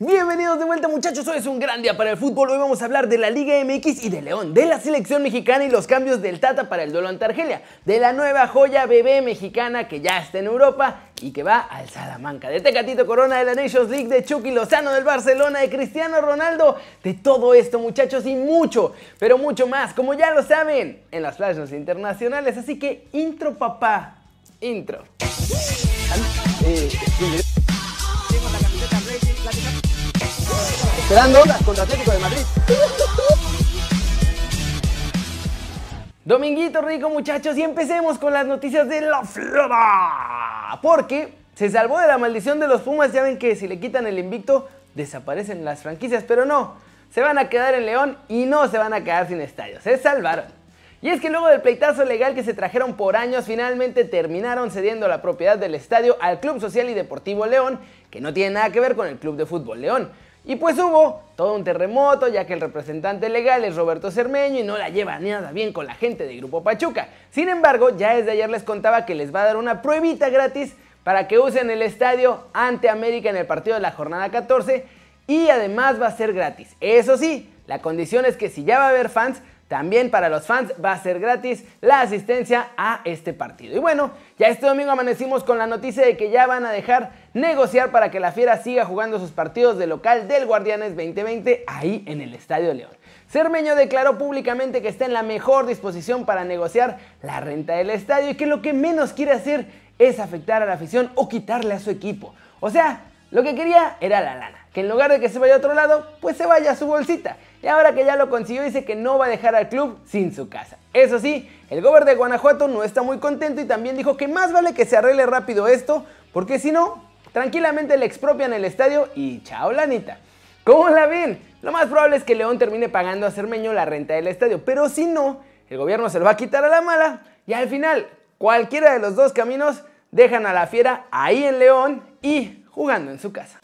Bienvenidos de vuelta muchachos, hoy es un gran día para el fútbol, hoy vamos a hablar de la Liga MX y de León, de la selección mexicana y los cambios del Tata para el duelo ante Argelia, de la nueva joya bebé mexicana que ya está en Europa y que va al Salamanca, de Tecatito Corona de la Nations League, de Chucky Lozano del Barcelona, de Cristiano Ronaldo, de todo esto muchachos y mucho, pero mucho más, como ya lo saben, en las playas internacionales, así que intro papá, intro. Eh, Esperando contra Atlético de Madrid. Dominguito rico muchachos y empecemos con las noticias de la Flora. Porque se salvó de la maldición de los Pumas, ya ven que si le quitan el invicto desaparecen las franquicias, pero no, se van a quedar en León y no se van a quedar sin estadios, se salvaron. Y es que luego del pleitazo legal que se trajeron por años, finalmente terminaron cediendo la propiedad del estadio al Club Social y Deportivo León, que no tiene nada que ver con el Club de Fútbol León. Y pues hubo todo un terremoto, ya que el representante legal es Roberto Cermeño y no la lleva nada bien con la gente de Grupo Pachuca. Sin embargo, ya desde ayer les contaba que les va a dar una pruebita gratis para que usen el estadio ante América en el partido de la jornada 14 y además va a ser gratis. Eso sí, la condición es que si ya va a haber fans, también para los fans va a ser gratis la asistencia a este partido. Y bueno, ya este domingo amanecimos con la noticia de que ya van a dejar negociar para que la Fiera siga jugando sus partidos de local del Guardianes 2020 ahí en el Estadio León. Cermeño declaró públicamente que está en la mejor disposición para negociar la renta del estadio y que lo que menos quiere hacer es afectar a la afición o quitarle a su equipo. O sea, lo que quería era la lana, que en lugar de que se vaya a otro lado, pues se vaya a su bolsita. Y ahora que ya lo consiguió, dice que no va a dejar al club sin su casa. Eso sí, el gobernador de Guanajuato no está muy contento y también dijo que más vale que se arregle rápido esto, porque si no, tranquilamente le expropian el estadio y chao lanita. ¿Cómo la ven? Lo más probable es que León termine pagando a Cermeño la renta del estadio, pero si no, el gobierno se lo va a quitar a la mala y al final, cualquiera de los dos caminos dejan a la fiera ahí en León y jugando en su casa.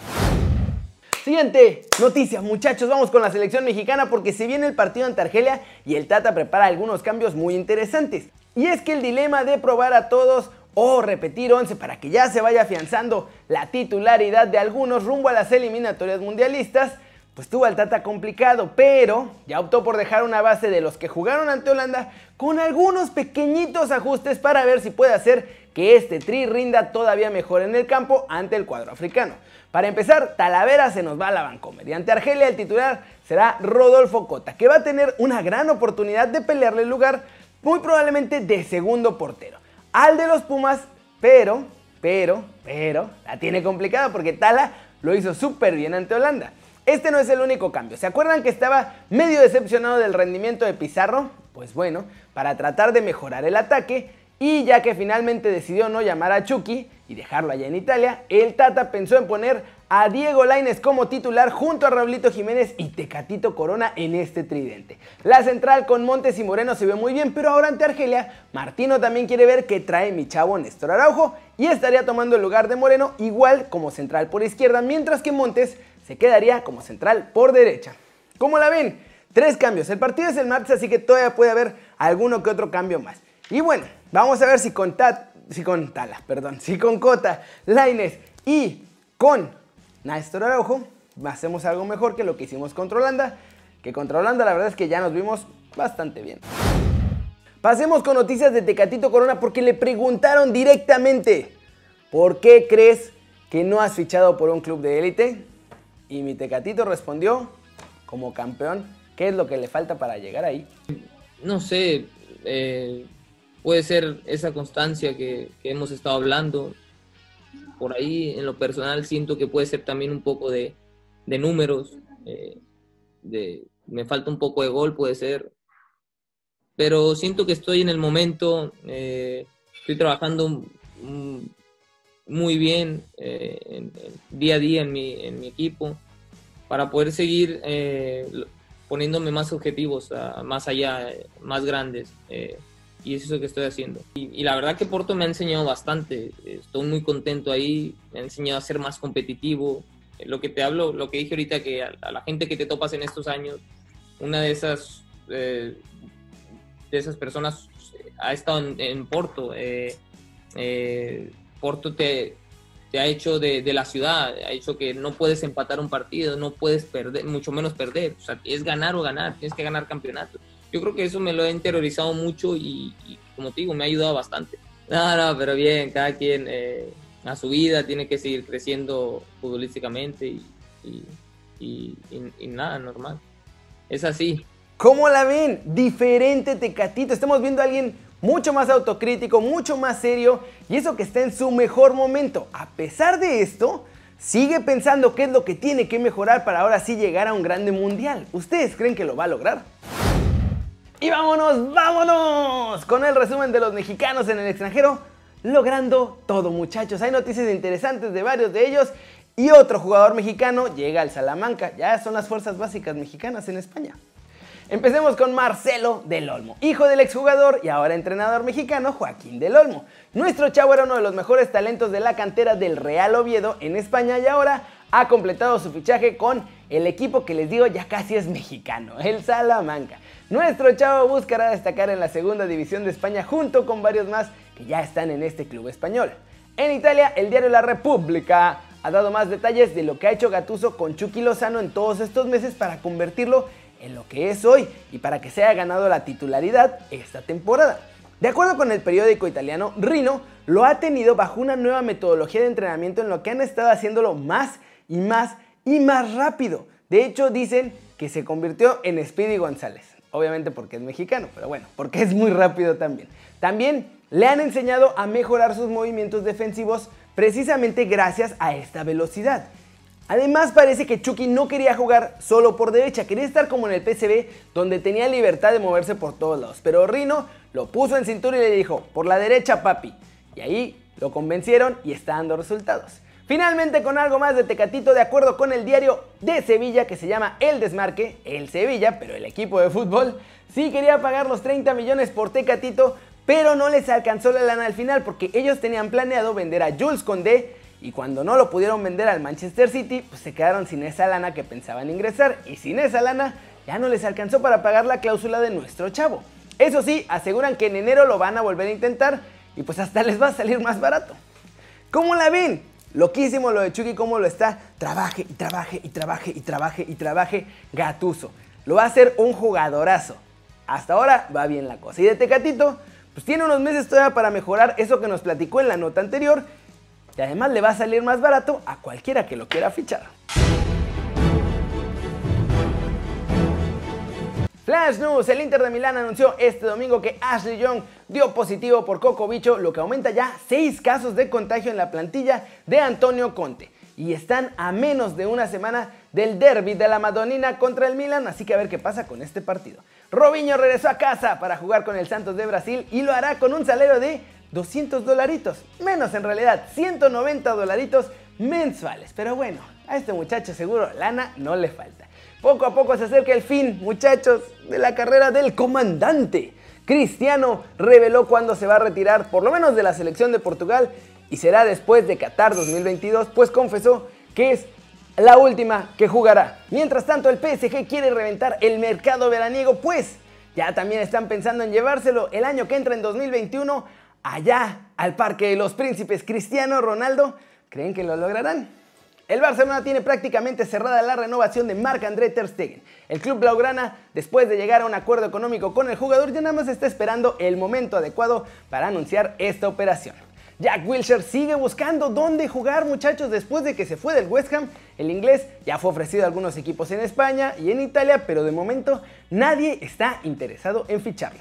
Siguiente noticia, muchachos, vamos con la selección mexicana porque se viene el partido ante Argelia y el Tata prepara algunos cambios muy interesantes. Y es que el dilema de probar a todos o repetir 11 para que ya se vaya afianzando la titularidad de algunos rumbo a las eliminatorias mundialistas, pues tuvo al Tata complicado, pero ya optó por dejar una base de los que jugaron ante Holanda con algunos pequeñitos ajustes para ver si puede hacer que este tri rinda todavía mejor en el campo ante el cuadro africano. Para empezar, Talavera se nos va a la Vancomer y ante Argelia el titular será Rodolfo Cota, que va a tener una gran oportunidad de pelearle el lugar, muy probablemente de segundo portero. Al de los Pumas, pero, pero, pero, la tiene complicada porque Tala lo hizo súper bien ante Holanda. Este no es el único cambio. ¿Se acuerdan que estaba medio decepcionado del rendimiento de Pizarro? Pues bueno, para tratar de mejorar el ataque, y ya que finalmente decidió no llamar a Chucky y dejarlo allá en Italia, el Tata pensó en poner a Diego Laines como titular junto a Raulito Jiménez y Tecatito Corona en este tridente. La central con Montes y Moreno se ve muy bien, pero ahora ante Argelia, Martino también quiere ver qué trae mi chavo Néstor Araujo y estaría tomando el lugar de Moreno igual como central por izquierda, mientras que Montes se quedaría como central por derecha. ¿Cómo la ven? Tres cambios. El partido es el martes, así que todavía puede haber alguno que otro cambio más. Y bueno, vamos a ver si con, si con Tala, perdón, si con Cota, Laines y con Néstor Araujo hacemos algo mejor que lo que hicimos contra Holanda, que contra Holanda la verdad es que ya nos vimos bastante bien. Pasemos con noticias de Tecatito Corona porque le preguntaron directamente, ¿por qué crees que no has fichado por un club de élite? Y mi Tecatito respondió, como campeón, ¿qué es lo que le falta para llegar ahí? No sé, eh, puede ser esa constancia que, hemos estado hablando. Por ahí, en lo personal, siento que puede ser también un poco de, números. Eh, de, me falta un poco de gol, puede ser. Pero siento que estoy en el momento, eh, estoy trabajando muy bien eh, día a día en mi, en mi, equipo para poder seguir poniéndome más objetivos, más allá, más grandes y es eso que estoy haciendo. Y, la verdad que Porto me ha enseñado bastante, estoy muy contento ahí, me ha enseñado a ser más competitivo. Lo que te hablo, lo que dije ahorita, que a, la gente que te topas en estos años, una de esas, eh, de esas personas ha estado en, Porto. Eh, eh, Porto te, te ha hecho de, la ciudad, ha hecho que no puedes empatar un partido, no puedes perder, mucho menos perder. O sea, es ganar o ganar, tienes que ganar campeonato. Yo creo que eso me lo he interiorizado mucho y, como te digo, me ha ayudado bastante. No, no, pero bien, cada quien eh, a su vida tiene que seguir creciendo futbolísticamente y, y nada, normal. Es así. ¿Cómo la ven? Diferente Tecatito. Estamos viendo a alguien mucho más autocrítico, mucho más serio y eso que está en su mejor momento. A pesar de esto, sigue pensando qué es lo que tiene que mejorar para ahora sí llegar a un grande mundial. ¿Ustedes creen que lo va a lograr? Y vámonos, vámonos con el resumen de los mexicanos en el extranjero, logrando todo muchachos. Hay noticias interesantes de varios de ellos y otro jugador mexicano llega al Salamanca. Ya son las fuerzas básicas mexicanas en España. Empecemos con Marcelo del Olmo, hijo del exjugador y ahora entrenador mexicano Joaquín del Olmo. Nuestro chavo era uno de los mejores talentos de la cantera del Real Oviedo en España y ahora ha completado su fichaje con el equipo que les digo ya casi es mexicano, el Salamanca. Nuestro chavo buscará destacar en la segunda división de España junto con varios más que ya están en este club español. En Italia, el diario La República ha dado más detalles de lo que ha hecho Gatuso con Chucky Lozano en todos estos meses para convertirlo en lo que es hoy y para que se haya ganado la titularidad esta temporada. De acuerdo con el periódico italiano, Rino lo ha tenido bajo una nueva metodología de entrenamiento en lo que han estado haciéndolo más y más y más rápido. De hecho, dicen que se convirtió en Speedy González. Obviamente porque es mexicano, pero bueno, porque es muy rápido también. También le han enseñado a mejorar sus movimientos defensivos precisamente gracias a esta velocidad. Además parece que Chucky no quería jugar solo por derecha, quería estar como en el PCB donde tenía libertad de moverse por todos lados. Pero Rino lo puso en cintura y le dijo, por la derecha papi. Y ahí lo convencieron y está dando resultados. Finalmente con algo más de Tecatito, de acuerdo con el diario de Sevilla que se llama El Desmarque, el Sevilla, pero el equipo de fútbol, sí quería pagar los 30 millones por Tecatito, pero no les alcanzó la lana al final porque ellos tenían planeado vender a Jules Condé y cuando no lo pudieron vender al Manchester City, pues se quedaron sin esa lana que pensaban ingresar y sin esa lana ya no les alcanzó para pagar la cláusula de nuestro chavo. Eso sí, aseguran que en enero lo van a volver a intentar y pues hasta les va a salir más barato. ¿Cómo la ven? Loquísimo lo de Chucky, cómo lo está. Trabaje y trabaje y trabaje y trabaje y trabaje Gatuso. Lo va a hacer un jugadorazo. Hasta ahora va bien la cosa. Y de Tecatito, pues tiene unos meses todavía para mejorar eso que nos platicó en la nota anterior y además le va a salir más barato a cualquiera que lo quiera fichar. Flash News, el Inter de Milán anunció este domingo que Ashley Young dio positivo por Coco Bicho, lo que aumenta ya 6 casos de contagio en la plantilla de Antonio Conte. Y están a menos de una semana del derby de la Madonina contra el Milan, así que a ver qué pasa con este partido. Robinho regresó a casa para jugar con el Santos de Brasil y lo hará con un salario de 200 dolaritos, menos en realidad, 190 dolaritos mensuales. Pero bueno, a este muchacho seguro lana no le falta. Poco a poco se acerca el fin, muchachos, de la carrera del comandante. Cristiano reveló cuándo se va a retirar, por lo menos de la selección de Portugal, y será después de Qatar 2022, pues confesó que es la última que jugará. Mientras tanto, el PSG quiere reventar el mercado veraniego, pues ya también están pensando en llevárselo el año que entra en 2021 allá al Parque de los Príncipes Cristiano Ronaldo, ¿creen que lo lograrán? El Barcelona tiene prácticamente cerrada la renovación de Marc-André Ter Stegen. El club blaugrana, después de llegar a un acuerdo económico con el jugador, ya nada más está esperando el momento adecuado para anunciar esta operación. Jack Wilshere sigue buscando dónde jugar, muchachos, después de que se fue del West Ham. El inglés ya fue ofrecido a algunos equipos en España y en Italia, pero de momento nadie está interesado en ficharlo.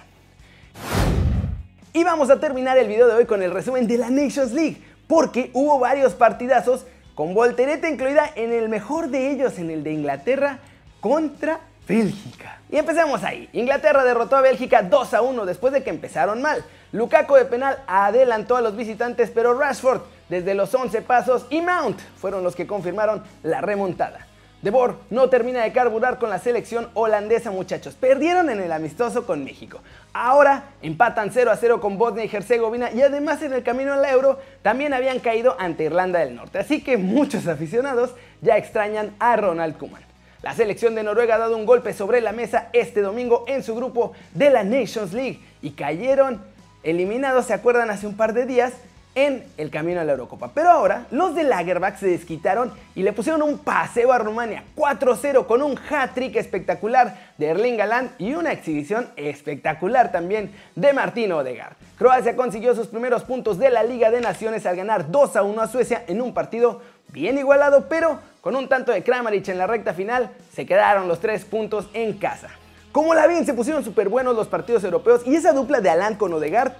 Y vamos a terminar el video de hoy con el resumen de la Nations League, porque hubo varios partidazos con voltereta incluida en el mejor de ellos, en el de Inglaterra contra Bélgica. Y empecemos ahí. Inglaterra derrotó a Bélgica 2 a 1 después de que empezaron mal. Lukaku de penal adelantó a los visitantes, pero Rashford desde los 11 pasos y Mount fueron los que confirmaron la remontada. De no termina de carburar con la selección holandesa, muchachos. Perdieron en el amistoso con México. Ahora empatan 0 a 0 con Bosnia y Herzegovina y además en el camino al Euro también habían caído ante Irlanda del Norte. Así que muchos aficionados ya extrañan a Ronald Koeman. La selección de Noruega ha dado un golpe sobre la mesa este domingo en su grupo de la Nations League y cayeron eliminados, ¿se acuerdan? Hace un par de días en el camino a la Eurocopa. Pero ahora los de Lagerbach se desquitaron y le pusieron un paseo a Rumania 4-0 con un hat-trick espectacular de Erling Galán y una exhibición espectacular también de Martino Odegaard. Croacia consiguió sus primeros puntos de la Liga de Naciones al ganar 2-1 a Suecia en un partido bien igualado, pero con un tanto de Kramaric en la recta final se quedaron los tres puntos en casa. Como la bien se pusieron súper buenos los partidos europeos y esa dupla de Alan con Odegaard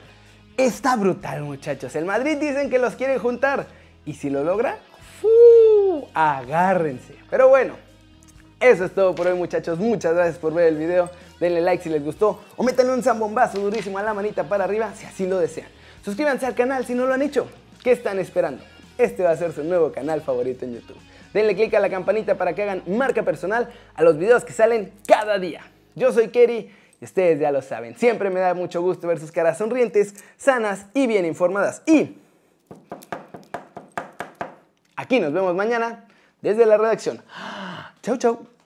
Está brutal, muchachos. El Madrid dicen que los quiere juntar. Y si lo logra, agárrense. Pero bueno, eso es todo por hoy, muchachos. Muchas gracias por ver el video. Denle like si les gustó. O métanle un zambombazo durísimo a la manita para arriba si así lo desean. Suscríbanse al canal si no lo han hecho. ¿Qué están esperando? Este va a ser su nuevo canal favorito en YouTube. Denle click a la campanita para que hagan marca personal a los videos que salen cada día. Yo soy Kerry y ustedes ya lo saben, siempre me da mucho gusto ver sus caras sonrientes, sanas y bien informadas. Y aquí nos vemos mañana desde la redacción. Chau, chau.